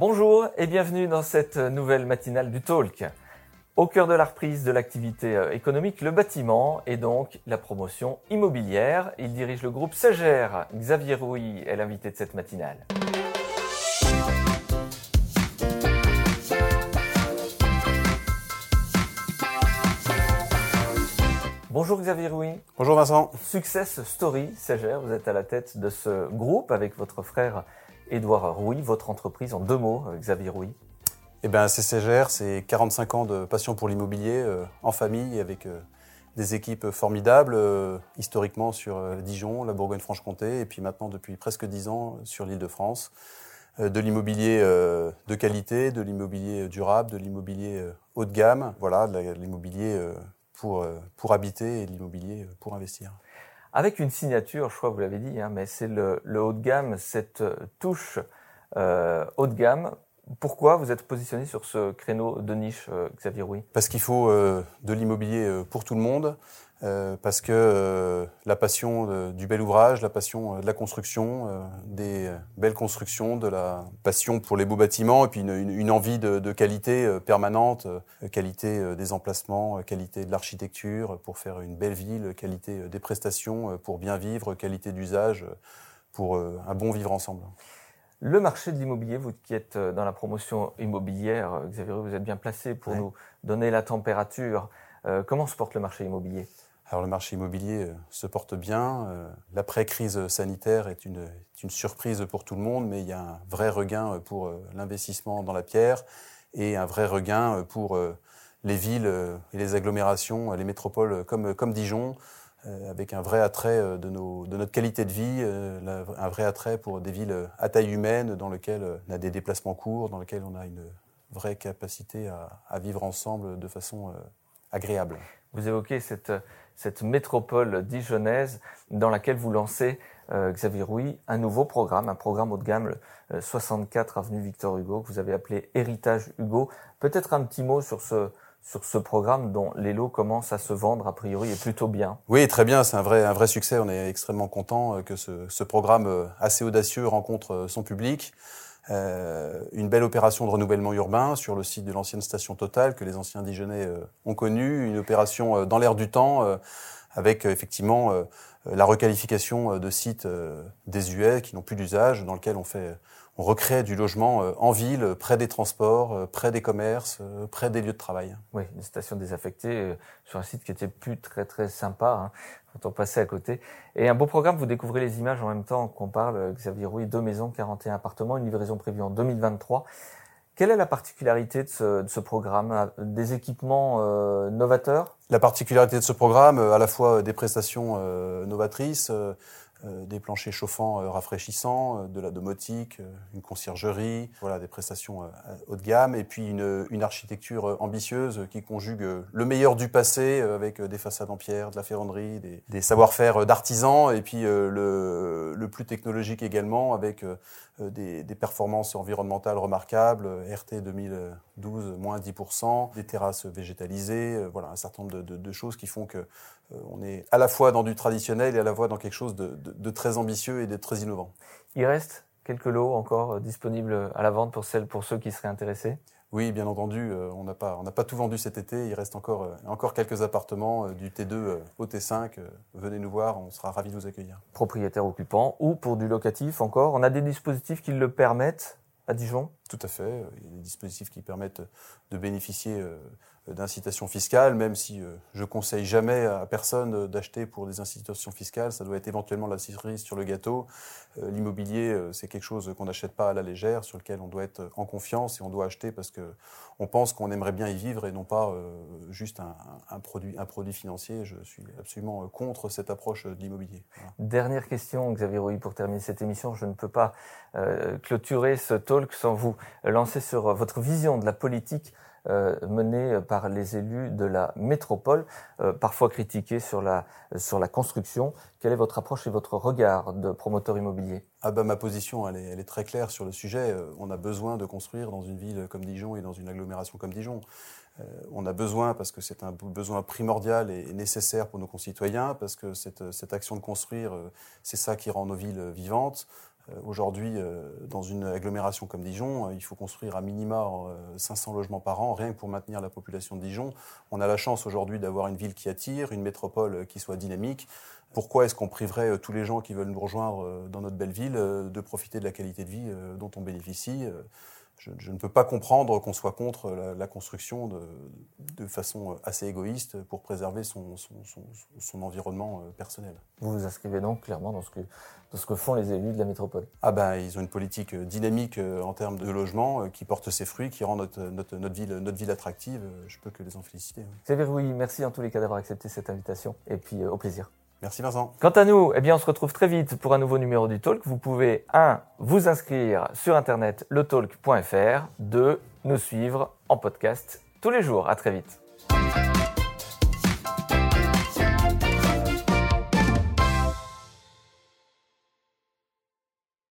Bonjour et bienvenue dans cette nouvelle matinale du Talk. Au cœur de la reprise de l'activité euh, économique, le bâtiment et donc la promotion immobilière. Il dirige le groupe Sagère. Xavier Rouy est l'invité de cette matinale. Bonjour Xavier Rouy. Bonjour Vincent. Success Story Sagère, vous êtes à la tête de ce groupe avec votre frère Édouard Rouy, votre entreprise en deux mots, euh, Xavier Rouy. Eh bien, CCGR, c'est 45 ans de passion pour l'immobilier, euh, en famille, avec euh, des équipes formidables, historiquement sur Dijon, la Bourgogne-Franche-Comté, et puis maintenant depuis presque 10 ans sur l'île de France. de l'immobilier de qualité, de l'immobilier durable, de l'immobilier haut de gamme, voilà, de l'immobilier pour, pour habiter et de l'immobilier pour investir avec une signature, je crois que vous l'avez dit, hein, mais c'est le, haut de gamme, cette touche euh, haut de gamme. Pourquoi vous êtes positionné sur ce créneau de niche, euh, Xavier Rouy? Parce qu'il faut euh, de l'immobilier pour tout le monde. Euh, parce que euh, la passion euh, du bel ouvrage, la passion de la construction, des belles constructions, de la passion pour les beaux bâtiments, et puis une, une envie de, de, qualité permanente, qualité des emplacements, qualité de l'architecture pour faire une belle ville, qualité des prestations pour bien vivre, qualité d'usage pour un bon vivre ensemble. Le marché de l'immobilier, vous qui êtes dans la promotion immobilière, Xavier, vous êtes bien placé pour nous donner la température. comment se porte le marché immobilier? Alors le marché immobilier euh, se porte bien. Euh, l'après-crise sanitaire est une, surprise pour tout le monde, mais il y a un vrai regain pour euh, l'investissement dans la pierre et un vrai regain pour les villes et les agglomérations, les métropoles comme, Dijon, avec un vrai attrait de, nos, de notre qualité de vie, un vrai attrait pour des villes à taille humaine dans lesquelles on a des déplacements courts, dans lesquelles on a une vraie capacité à vivre ensemble de façon agréable. Vous évoquez cette cette métropole dijonnaise dans laquelle vous lancez, euh, Xavier Rouy, un nouveau programme, un programme haut de gamme, le 64 euh, avenue Victor Hugo, que vous avez appelé Héritage Hugo. Peut-être un petit mot sur ce, sur ce programme dont les lots commencent à se vendre a priori et plutôt bien. Oui, très bien, c'est un vrai, un vrai succès. On est extrêmement content euh, que ce, ce programme assez audacieux rencontre son public. Euh, une belle opération de renouvellement urbain sur le site de l'ancienne station Total que les anciens Dijonnais euh, ont connue, une opération euh, dans l'air du temps avec effectivement la requalification de sites désuets qui n'ont plus d'usage, dans lequel on fait on recrée du logement en ville, près des transports, près des commerces, près des lieux de travail. Oui, une station désaffectée sur un site qui était plus très très sympa. Hein quand on passait à côté. Et un beau programme, vous découvrez les images en même temps qu'on parle, Xavier Rouy, deux maisons, 41 appartements, une livraison prévue en 2023. Quelle est la particularité de ce, de ce programme? Des équipements euh, novateurs? La particularité de ce programme, euh, à la fois des prestations euh, novatrices, euh, des planchers chauffants euh, rafraîchissants, euh, de la domotique, une conciergerie, voilà, des prestations haut de gamme, et puis une, architecture ambitieuse qui conjugue le meilleur du passé avec des façades en pierre, de la ferronnerie, des, savoir-faire d'artisans, et puis le, le, plus technologique également avec des, performances environnementales remarquables, RT 2012 moins 10%, des terrasses végétalisées, voilà, un certain nombre de, choses qui font que on est à la fois dans du traditionnel et à la fois dans quelque chose de, très ambitieux et de très innovant. Il reste quelques lots encore euh, disponibles à la vente pour, celles, pour ceux qui seraient intéressés? Oui, bien entendu, euh, on n'a pas, pas tout vendu cet été. Il reste encore, euh, encore quelques appartements du T2 au T5. Venez nous voir, on sera ravis de vous accueillir. Propriétaire occupant ou pour du locatif encore. On a des dispositifs qui le permettent à Dijon? Tout à fait. Il y a des dispositifs qui permettent de bénéficier d'incitations fiscales, même si euh, je conseille jamais à personne d'acheter pour des incitations fiscales. Ça doit être éventuellement la cerise sur le gâteau. Euh, l'immobilier, euh, c'est quelque chose qu'on n'achète pas à la légère, sur lequel on doit être en confiance et on doit acheter parce que on pense qu'on aimerait bien y vivre et non pas juste un, produit, un produit financier. Je suis absolument contre cette approche de l'immobilier. Dernière question, Xavier Rouy, pour terminer cette émission. Je ne peux pas clôturer ce talk sans vous lancer sur votre vision de la politique euh, menée par les élus de la métropole, euh, parfois critiqués sur la, sur la construction. Quelle est votre approche et votre regard de promoteur immobilier? Ah bah, Ma position, elle est, très claire sur le sujet. Euh, on a besoin de construire dans une ville comme Dijon et dans une agglomération comme Dijon. on a besoin, parce que c'est un besoin primordial et nécessaire pour nos concitoyens, parce que cette, cette action de construire, c'est ça qui rend nos villes vivantes. Aujourd'hui, dans une agglomération comme Dijon, il faut construire à minima 500 logements par an, rien que pour maintenir la population de Dijon. On a la chance aujourd'hui d'avoir une ville qui attire, une métropole qui soit dynamique. Pourquoi est-ce qu'on priverait tous les gens qui veulent nous rejoindre dans notre belle ville de profiter de la qualité de vie dont on bénéficie je, ne peux pas comprendre qu'on soit contre la, construction de, façon assez égoïste pour préserver son, environnement euh, personnel. Vous vous inscrivez donc clairement dans ce, que, ce que font les élus de la métropole Ah ben, ils ont une politique euh, dynamique euh, en termes de logement qui porte ses fruits, qui rend notre, notre, ville, notre ville attractive. Je peux que les en féliciter. Xavier oui, merci en tous les cas d'avoir accepté cette invitation et puis au plaisir. Merci Vincent. Quant à nous, eh bien, on se retrouve très vite pour un nouveau numéro du Talk. Vous pouvez, un, vous inscrire sur internet letalk.fr, deux, nous suivre en podcast tous les jours. À très vite.